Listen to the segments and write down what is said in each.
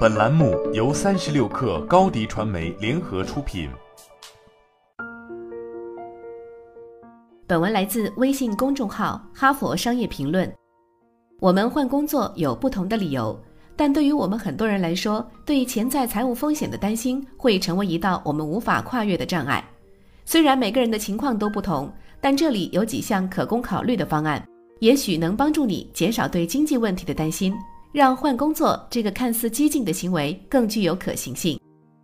本栏目由三十六氪高低传媒联合出品。本文来自微信公众号《哈佛商业评论》。我们换工作有不同的理由，但对于我们很多人来说，对潜在财务风险的担心会成为一道我们无法跨越的障碍。虽然每个人的情况都不同，但这里有几项可供考虑的方案，也许能帮助你减少对经济问题的担心。让换工作这个看似激进的行为更具有可行性。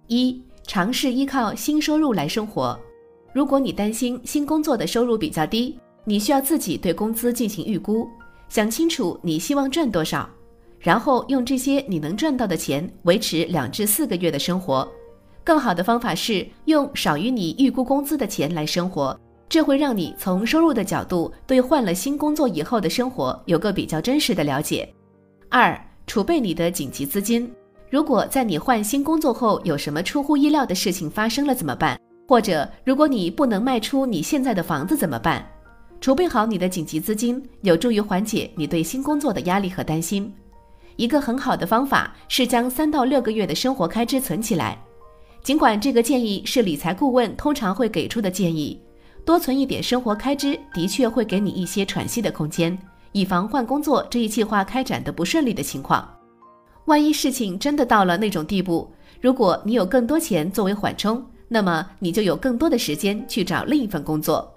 一、尝试依靠新收入来生活。如果你担心新工作的收入比较低，你需要自己对工资进行预估，想清楚你希望赚多少，然后用这些你能赚到的钱维持两至四个月的生活。更好的方法是用少于你预估工资的钱来生活，这会让你从收入的角度对换了新工作以后的生活有个比较真实的了解。二、储备你的紧急资金。如果在你换新工作后有什么出乎意料的事情发生了怎么办？或者如果你不能卖出你现在的房子怎么办？储备好你的紧急资金，有助于缓解你对新工作的压力和担心。一个很好的方法是将三到六个月的生活开支存起来。尽管这个建议是理财顾问通常会给出的建议，多存一点生活开支的确会给你一些喘息的空间。以防换工作这一计划开展的不顺利的情况，万一事情真的到了那种地步，如果你有更多钱作为缓冲，那么你就有更多的时间去找另一份工作。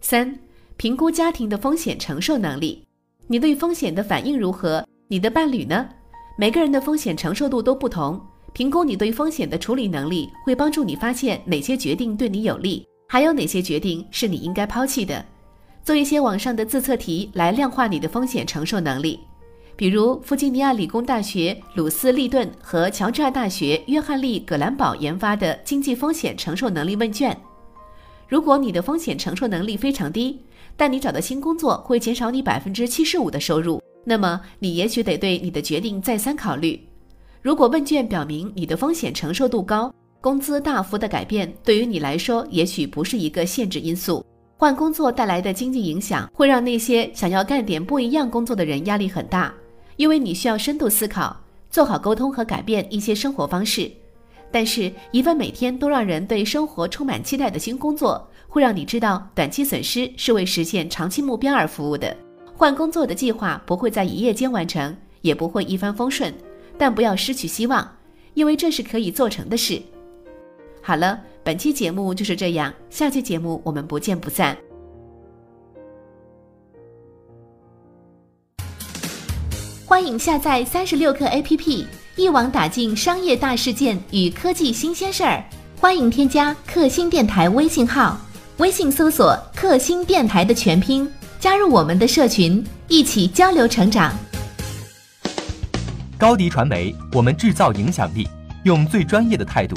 三、评估家庭的风险承受能力，你对风险的反应如何？你的伴侣呢？每个人的风险承受度都不同，评估你对风险的处理能力，会帮助你发现哪些决定对你有利，还有哪些决定是你应该抛弃的。做一些网上的自测题来量化你的风险承受能力，比如弗吉尼亚理工大学鲁斯利顿和乔治亚大学约翰利葛兰堡研发的经济风险承受能力问卷。如果你的风险承受能力非常低，但你找的新工作会减少你百分之七十五的收入，那么你也许得对你的决定再三考虑。如果问卷表明你的风险承受度高，工资大幅的改变对于你来说也许不是一个限制因素。换工作带来的经济影响会让那些想要干点不一样工作的人压力很大，因为你需要深度思考，做好沟通和改变一些生活方式。但是，一份每天都让人对生活充满期待的新工作，会让你知道短期损失是为实现长期目标而服务的。换工作的计划不会在一夜间完成，也不会一帆风顺，但不要失去希望，因为这是可以做成的事。好了。本期节目就是这样，下期节目我们不见不散。欢迎下载三十六课 APP，一网打尽商业大事件与科技新鲜事儿。欢迎添加克星电台微信号，微信搜索“克星电台”的全拼，加入我们的社群，一起交流成长。高迪传媒，我们制造影响力，用最专业的态度。